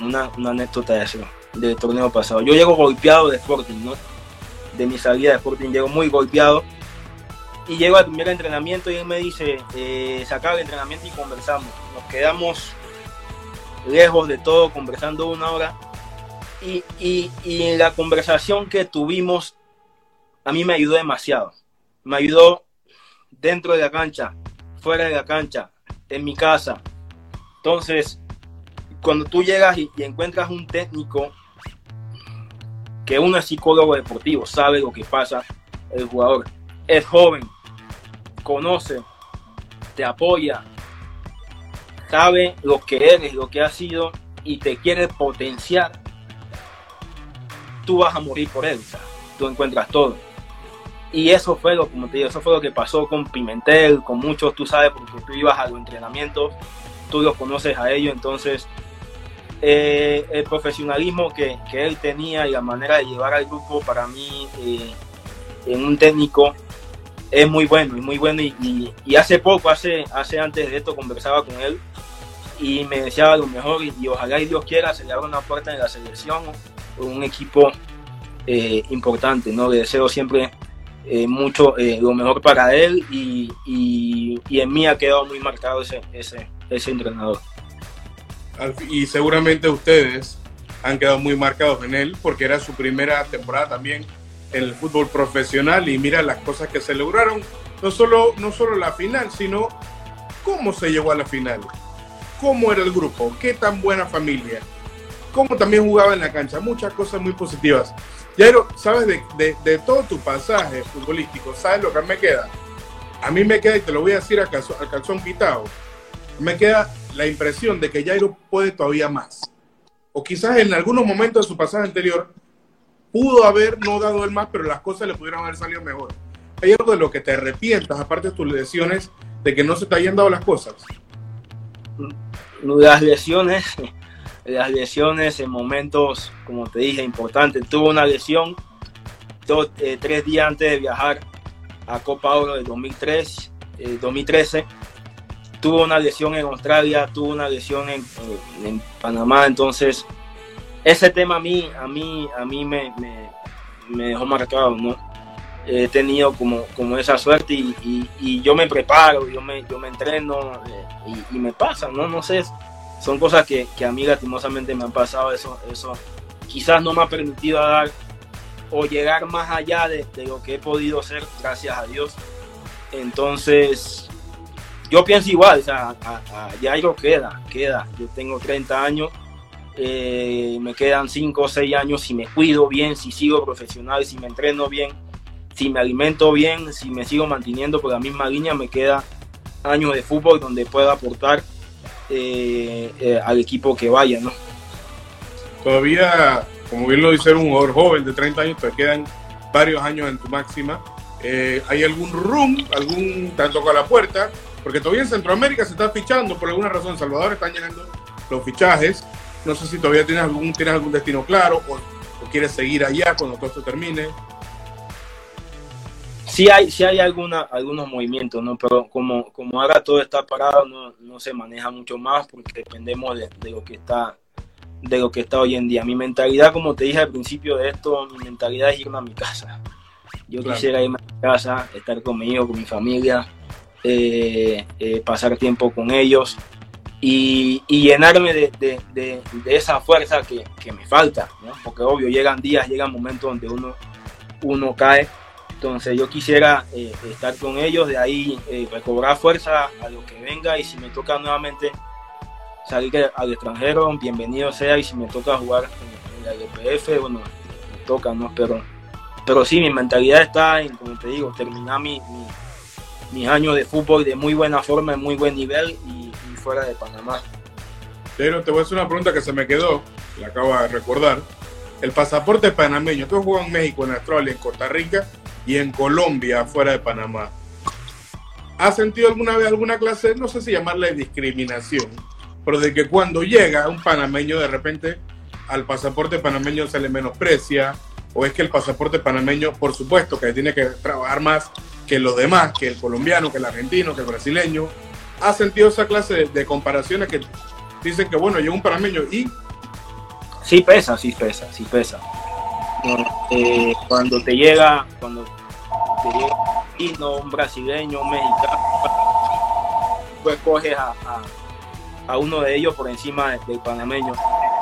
una, una anécdota de eso, del torneo pasado. Yo llego golpeado de Sporting, ¿no? De mi salida de Sporting llego muy golpeado y llego al primer entrenamiento y él me dice, eh, el entrenamiento y conversamos. Nos quedamos lejos de todo, conversando una hora y, y, y la conversación que tuvimos a mí me ayudó demasiado. Me ayudó dentro de la cancha, fuera de la cancha, en mi casa. Entonces, cuando tú llegas y, encuentras un técnico que uno es psicólogo deportivo, sabe lo que pasa el jugador, es joven, conoce, te apoya, sabe lo que eres, lo que has sido y te quiere potenciar, tú vas a morir por él, tú encuentras todo. Y eso fue lo, como te digo, eso fue lo que pasó con Pimentel, con muchos, tú sabes, porque tú ibas a los entrenamientos, tú los conoces a ellos, entonces eh, el profesionalismo que, él tenía y la manera de llevar al grupo para mí eh, en un técnico es muy bueno, y muy bueno. Y, hace poco, hace, hace antes de esto, conversaba con él y me deseaba lo mejor y, ojalá y Dios quiera se le abra una puerta en la selección un equipo eh, importante, ¿no? Le deseo siempre mucho lo mejor para él y, en mí ha quedado muy marcado ese, ese, ese entrenador y seguramente ustedes han quedado muy marcados en él porque era su primera temporada también en el fútbol profesional y mira las cosas que se lograron, no solo, no solo la final, sino cómo se llegó a la final, cómo era el grupo, qué tan buena familia, cómo también jugaba en la cancha, muchas cosas muy positivas. Jairo, ¿sabes de, de, todo tu pasaje futbolístico? ¿Sabes lo que me queda? A mí me queda, y te lo voy a decir al calzón, al calzón quitado, me queda la impresión de que Jairo puede todavía más. O quizás en algunos momentos de su pasaje anterior pudo haber no dado el más, pero las cosas le pudieron haber salido mejor. ¿Hay algo de lo que te arrepientas, aparte de tus lesiones, de que no se te hayan dado las cosas? Las lesiones, las lesiones en momentos, como te dije, importantes. Tuve una lesión eh, tres días antes de viajar a Copa Oro de 2003, 2013 tuvo una lesión en Australia, tuvo una lesión en, Panamá, entonces ese tema a mí, a mí, a mí me, dejó marcado, ¿no? He tenido como, esa suerte y, yo me preparo, yo me, entreno eh, y, me pasa, ¿no? No sé, son cosas que, a mí lastimosamente me han pasado, eso, eso quizás no me ha permitido dar o llegar más allá de, lo que he podido ser, gracias a Dios. Entonces, yo pienso igual, o sea, ya lo queda, queda. Yo tengo 30 años, eh, me quedan 5 o 6 años si me cuido bien, si sigo profesional, si me entreno bien, si me alimento bien, si me sigo manteniendo por la misma línea, me queda años de fútbol donde pueda aportar eh, eh, al equipo que vaya, ¿no? Todavía, como bien lo dice un joven de 30 años, te quedan varios años en tu máxima. ¿Hay algún room, algún tanto con la puerta? Porque todavía en Centroamérica se está fichando, por alguna razón, Salvador están llenando los fichajes. No sé si todavía tienes algún, tienes algún destino claro o, quieres seguir allá cuando todo esto termine. Sí hay, sí hay alguna, algunos movimientos, ¿no? Pero como, como ahora todo está parado, no, no se maneja mucho más porque dependemos de, lo que está de lo que está hoy en día. Mi mentalidad, como te dije al principio de esto, mi mentalidad es irme a mi casa. Yo quisiera irme a mi casa, estar con mi hijo, con mi familia, eh, eh, pasar tiempo con ellos y, llenarme de, esa fuerza que, me falta, porque obvio, llegan días, llegan momentos donde uno, uno cae. Entonces yo quisiera eh, estar con ellos, de ahí recobrar fuerza a lo que venga y si me toca nuevamente salir al extranjero, bienvenido sea y si me toca jugar en, la LPF, bueno, me toca, ¿no? Pero, pero sí, mi mentalidad está en, como te digo, terminar mi mis años de fútbol de muy buena forma, en muy buen nivel fuera de Panamá. Pero te voy a hacer una pregunta que se me quedó, la acabo de recordar. El pasaporte panameño, tú jugado en México, en Australia, en Costa Rica y en Colombia, fuera de Panamá. ¿Has sentido alguna vez alguna clase, no sé si llamarle discriminación, pero de que cuando llega un panameño de repente al pasaporte panameño se le menosprecia, o es que el pasaporte panameño, por supuesto, que tiene que trabajar más que los demás, que el colombiano, que el argentino, que el brasileño, ha sentido esa clase de, comparaciones que dicen que, bueno, llega un panameño y... Sí pesa, sí pesa, sí pesa. Eh, cuando te llega, cuando te llega un brasileño, un mexicano, pues coges a, a, uno de ellos por encima del panameño.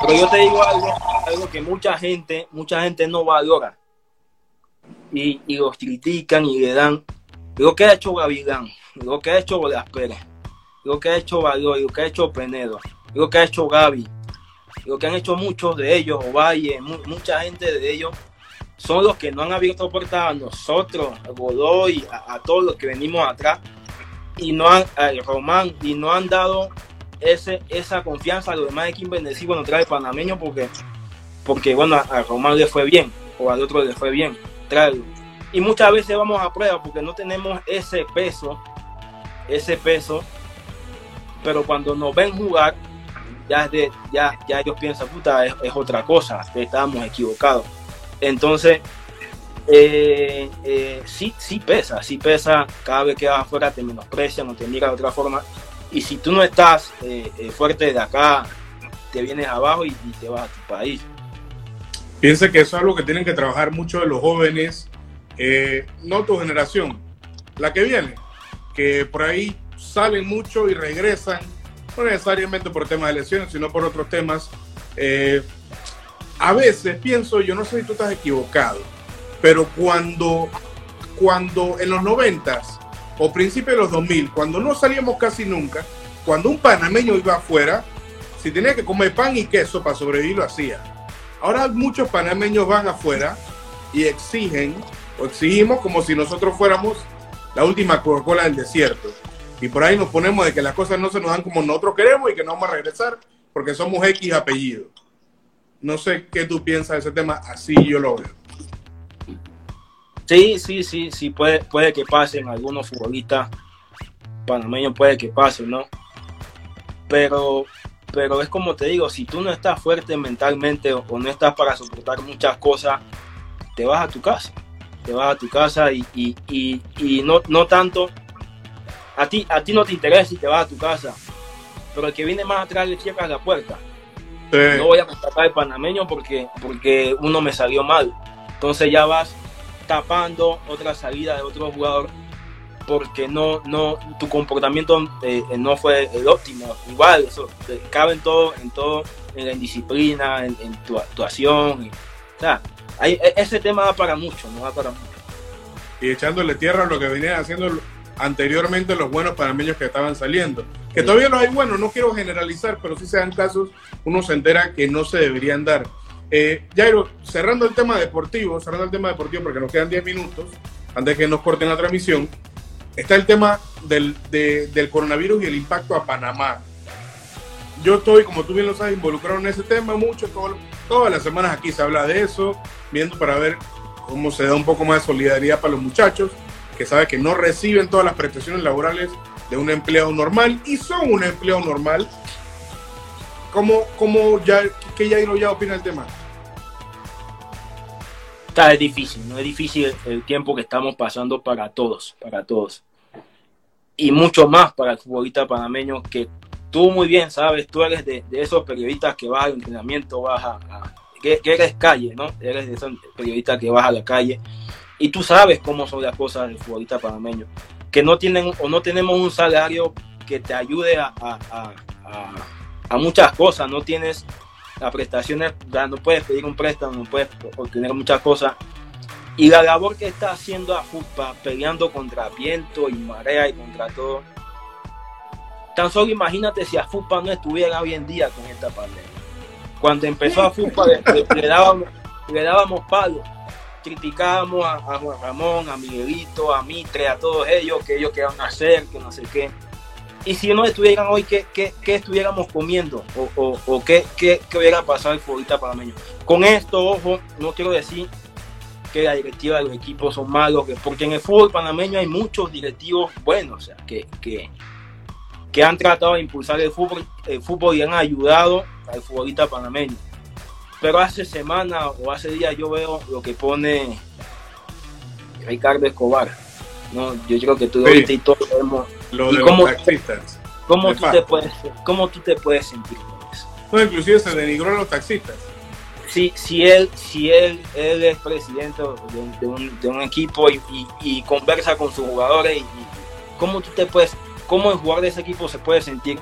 Pero yo te digo algo, algo que mucha gente, mucha gente no valora y, y los critican y le dan lo que ha hecho Gavilán, lo que ha hecho Bolas Pérez. Lo que ha hecho Valor, lo que ha hecho Penedo, lo que ha hecho Gaby, lo que han hecho muchos de ellos, Ovalle, mucha gente de ellos, son los que no han abierto puertas a nosotros, a Godoy, a, todos los que venimos atrás, y no han, Román, y no han dado ese, esa confianza a los demás equipos bendecidos no trae panameño porque, porque bueno, a Román le fue bien, o al otro le fue bien, tráelo. Y muchas veces vamos a prueba porque no tenemos ese peso, ese peso, pero cuando nos ven jugar, ya, de, ya, ya ellos piensan, puta, es, otra cosa, estábamos equivocados. Entonces, eh, eh, sí, sí pesa, sí pesa, cada vez que vas afuera te menosprecian o te miran de otra forma. Y si tú no estás eh, fuerte de acá, te vienes abajo y, te vas a tu país. Piensa que eso es algo que tienen que trabajar mucho de los jóvenes, no tu generación, la que viene, que por ahí salen mucho y regresan no necesariamente por temas de lesiones, sino por otros temas. Eh, a veces pienso, yo no sé si tú estás equivocado, pero cuando, cuando en los noventas o principios de los 2000, cuando no salíamos casi nunca, cuando un panameño iba afuera, si tenía que comer pan y queso para sobrevivir, lo hacía. Ahora muchos panameños van afuera y exigen, o exigimos como si nosotros fuéramos la última Coca-Cola del desierto y por ahí nos ponemos de que las cosas no se nos dan como nosotros queremos y que no vamos a regresar porque somos X apellido. No sé qué tú piensas de ese tema, así yo lo veo. Sí, sí, sí, sí, puede, puede que pasen algunos futbolistas panameños, puede que pasen, ¿no? Pero, pero es como te digo, si tú no estás fuerte mentalmente o, no estás para soportar muchas cosas, te vas a tu casa, te vas a tu casa y, y no, no tanto a ti, a ti no te interesa si te vas a tu casa, pero el que viene más atrás le cierras la puerta. No voy a contratar al panameño porque, porque uno me salió mal. Entonces ya vas tapando otra salida de otro jugador porque no, no, tu comportamiento eh, no fue el óptimo. Igual, eso cabe en todo, en todo, en la indisciplina, en, tu actuación. o sea, hay, e, ese tema va para mucho, no va para mucho. Y echándole tierra a lo que venían haciendo anteriormente los buenos panameños que estaban saliendo. Que todavía no hay buenos, no quiero generalizar, pero si se dan casos, uno se entera que no se deberían dar. Eh, Jairo, cerrando el tema deportivo, cerrando el tema deportivo porque nos quedan 10 minutos antes de que nos corten la transmisión, está el tema del, del coronavirus y el impacto a Panamá. Yo estoy, como tú bien lo sabes, involucrado en ese tema mucho, todas las semanas aquí se habla de eso, viendo para ver cómo se da un poco más de solidaridad para los muchachos que sabe que no reciben todas las prestaciones laborales de un empleado normal y son un empleado normal. ¿Cómo, cómo ya, qué ya ya opina el tema? Está, es difícil, no es difícil el tiempo que estamos pasando para todos, para todos. Y mucho más para el futbolista panameño que tú muy bien sabes, tú eres de, esos periodistas que vas al entrenamiento, vas a, que, que, eres calle, ¿no? Eres de esos periodistas que vas a la calle y tú sabes cómo son las cosas del futbolista panameño, que no tienen o no tenemos un salario que te ayude a, a, muchas cosas, no tienes las prestaciones, no puedes pedir un préstamo, no puedes obtener muchas cosas. Y la labor que está haciendo a FUPA, peleando contra viento y marea y contra todo. Tan solo imagínate si a FUPA no estuviera hoy en día con esta pandemia. Cuando empezó a FUPA le, dábamos, le dábamos palo criticábamos a, Juan Ramón, a Miguelito, a Mitre, a todos ellos, que ellos querían hacer, que no sé qué. Y si no estuvieran hoy, ¿qué, qué, qué estuviéramos comiendo? ¿O, o, o qué, qué, qué, hubiera pasado el futbolista panameño? Con esto, ojo, no quiero decir que la directiva de los equipos son malos, porque en el fútbol panameño hay muchos directivos buenos, o sea, que, que, que han tratado de impulsar el fútbol, el fútbol y han ayudado al futbolista panameño pero hace semana o hace días yo veo lo que pone Ricardo Escobar. ¿no? Yo creo que tú lo viste y todos vemos. Lo de cómo, los taxistas. ¿cómo tú, te puedes, ¿Cómo tú te puedes sentir con eso? No, inclusive se denigró a los taxistas. Si, si, él, si él, él es presidente de, un, de un, equipo y, y, conversa con sus jugadores, y, ¿cómo tú te puedes, cómo el jugador de ese equipo se puede sentir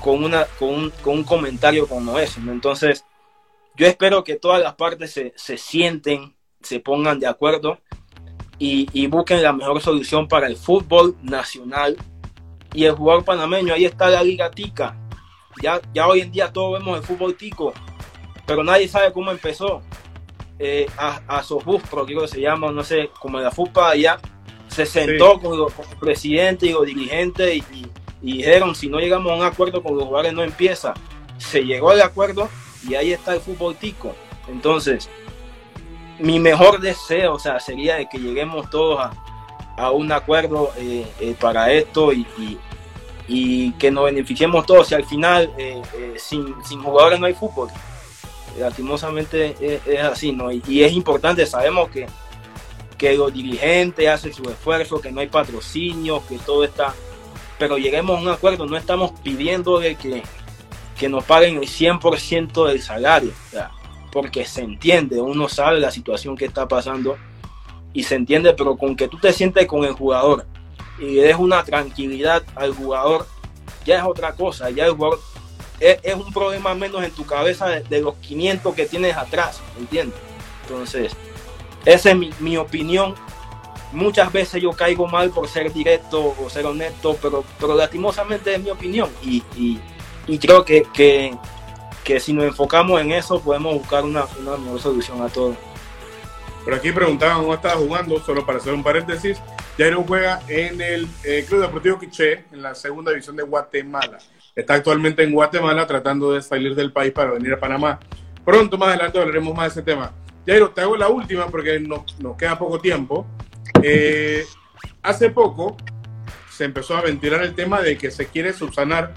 con, una, con, un, con un comentario como ese? ¿no? Entonces, yo espero que todas las partes se, se sienten, se pongan de acuerdo y, y, busquen la mejor solución para el fútbol nacional y el jugador panameño, ahí está la liga tica. Ya, ya hoy en día todos vemos el fútbol tico, pero nadie sabe cómo empezó. Eh, a, a Sofufpro, creo que se llama, no sé, como la FUPA allá, se sentó con, los, presidentes y los dirigentes y, dijeron, si no llegamos a un acuerdo con los jugadores no empieza. Se llegó al acuerdo y ahí está el fútbol tico. Entonces, mi mejor deseo, o sea, sería de que lleguemos todos a, un acuerdo eh, eh, para esto y, y, que nos beneficiemos todos. Y al final, eh, sin, sin, jugadores no hay fútbol. Lastimosamente es, así, ¿no? Y, es importante, sabemos que, que los dirigentes hacen su esfuerzo, que no hay patrocinio, que todo está... Pero lleguemos a un acuerdo, no estamos pidiendo de que, que nos paguen el 100% del salario, porque se entiende, uno sabe la situación que está pasando y se entiende, pero con que tú te sientes con el jugador y le des una tranquilidad al jugador, ya es otra cosa, ya el jugador es, un problema menos en tu cabeza de, los 500 que tienes atrás, ¿entiendes? Entonces, esa es mi, opinión. Muchas veces yo caigo mal por ser directo o ser honesto, pero, pero lastimosamente es mi opinión y, creo que, que, que, si nos enfocamos en eso podemos buscar una, una mejor solución a todo. Por aquí preguntaban cómo estaba jugando, solo para hacer un paréntesis. Jairo juega en el eh, Club Deportivo Quiché, en la segunda división de Guatemala. Está actualmente en Guatemala tratando de salir del país para venir a Panamá. Pronto, más adelante, hablaremos más de ese tema. Jairo, te hago la última porque nos, nos queda poco tiempo. Eh, hace poco se empezó a ventilar el tema de que se quiere subsanar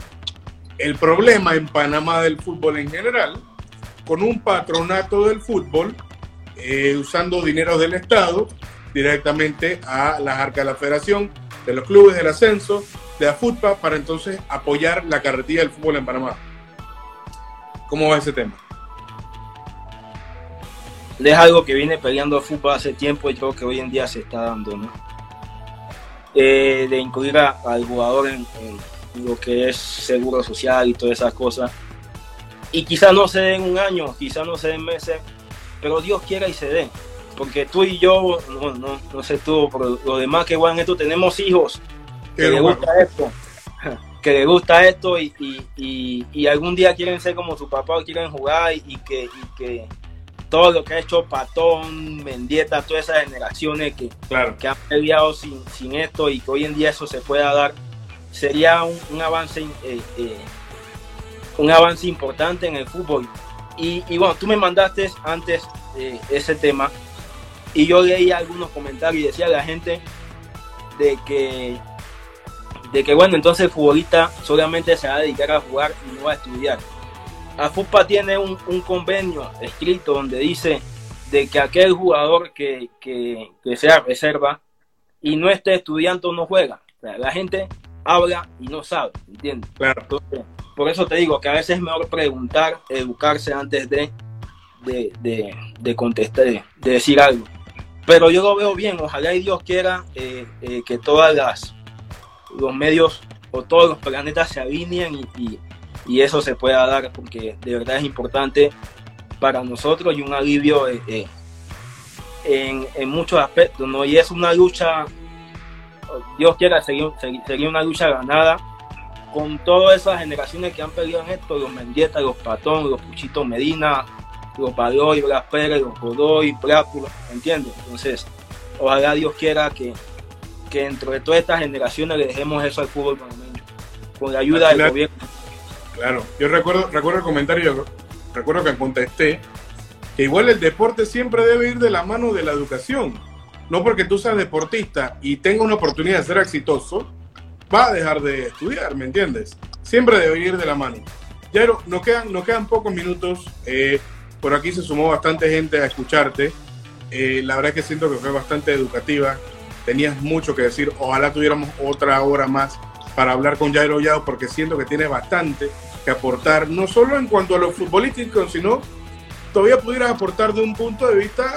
el problema en Panamá del fútbol en general con un patronato del fútbol eh, usando dinero del Estado directamente a las arcas de la federación, de los clubes del ascenso, de la FUTPA, para entonces apoyar la carretilla del fútbol en Panamá. ¿Cómo va ese tema? Es algo que viene peleando el fútbol hace tiempo y creo que hoy en día se está dando, ¿no? Eh, de incluir al jugador en, en, lo que es seguro social y todas esas cosas. Y quizás no se den un año, quizás no se den meses, pero Dios quiera y se dé. Porque tú y yo, no, no, no sé tú, pero los demás que juegan esto, tenemos hijos que les gusta esto, que les gusta esto y, y, y, algún día quieren ser como su papá o quieren jugar y, que, que todo lo que ha hecho Patón, Mendieta, todas esas generaciones que, que han peleado sin, sin, esto y que hoy en día eso se pueda dar, sería un, un avance eh, eh, un avance importante en el fútbol y, bueno, tú me mandaste antes eh, ese tema y yo leí algunos comentarios y decía la gente de que, de que bueno, entonces el futbolista solamente se va a dedicar a jugar y no va a estudiar. AFUPA tiene un, convenio escrito donde dice de que aquel jugador que, que, sea reserva y no esté estudiando no juega. la gente habla y no sabe, ¿entiendes? Claro. Entonces, por eso te digo que a veces es mejor preguntar, educarse antes de, de, contestar, de, decir algo. Pero yo lo veo bien, ojalá y Dios quiera eh, eh, que todas las los medios o todos los planetas se alineen y, eso se pueda dar porque de verdad es importante para nosotros y un alivio eh, en, en, muchos aspectos, ¿no? Y es una lucha, Dios quiera, sería, sería una lucha ganada con todas esas generaciones que han peleado en esto, los Mendieta, los Patón, los Puchito Medina, los Baloy, Blas Pérez, los Godoy, Práculo, ¿entiendes? Entonces, ojalá Dios quiera que, que dentro de todas estas generaciones le dejemos eso al fútbol con la ayuda del gobierno. Claro, yo recuerdo, recuerdo el comentario, recuerdo que contesté que igual el deporte siempre debe ir de la mano de la educación. No porque tú seas deportista y tengas una oportunidad de ser exitoso, va a dejar de estudiar, ¿me entiendes? Siempre debe ir de la mano. Ya nos quedan, quedan pocos minutos. Eh, por aquí se sumó bastante gente a escucharte. Eh, la verdad es que siento que fue bastante educativa. Tenías mucho que decir. Ojalá tuviéramos otra hora más para hablar con Jairo Yao, porque siento que tiene bastante que aportar, no solo en cuanto a lo futbolístico, sino todavía pudieras aportar de un punto de vista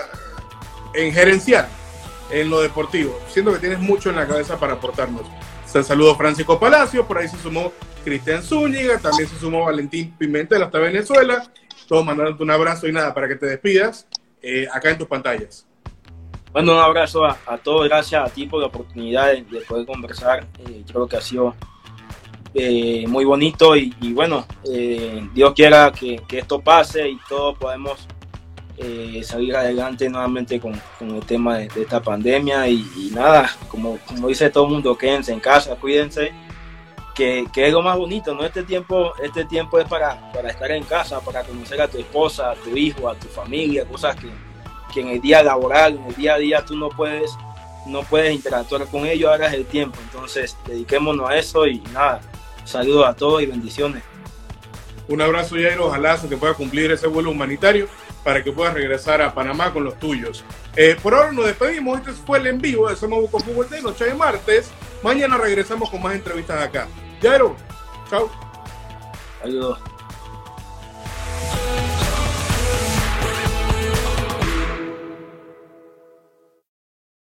en gerencial, en lo deportivo. Siento que tienes mucho en la cabeza para aportarnos. Se saludó Francisco Palacio, por ahí se sumó Cristian Zúñiga, también se sumó Valentín Pimentel hasta Venezuela. Todos mandándote un abrazo y nada para que te despidas eh, acá en tus pantallas. Bueno, un abrazo a, todos, gracias a ti por la oportunidad de, poder conversar. Eh, creo que ha sido eh, muy bonito y, bueno, eh, Dios quiera que, esto pase y todos podemos eh, salir adelante nuevamente con, el tema de, esta pandemia y, nada, como, como dice todo el mundo, quédense en casa, cuídense, que, es lo más bonito, ¿no? Este tiempo, este tiempo es para, para estar en casa, para conocer a tu esposa, a tu hijo, a tu familia, cosas que, que en el día laboral, en el día a día tú no puedes no puedes interactuar con ellos, ahora es el tiempo. Entonces, dediquémonos a eso y nada, saludos a todos y bendiciones. Un abrazo, Jairo. Ojalá se te pueda cumplir ese vuelo humanitario para que puedas regresar a Panamá con los tuyos. Eh, por ahora nos despedimos. Este fue el en vivo de Somos Buco Fútbol de noche de martes. Mañana regresamos con más entrevistas acá. Yairo, chao. Adiós.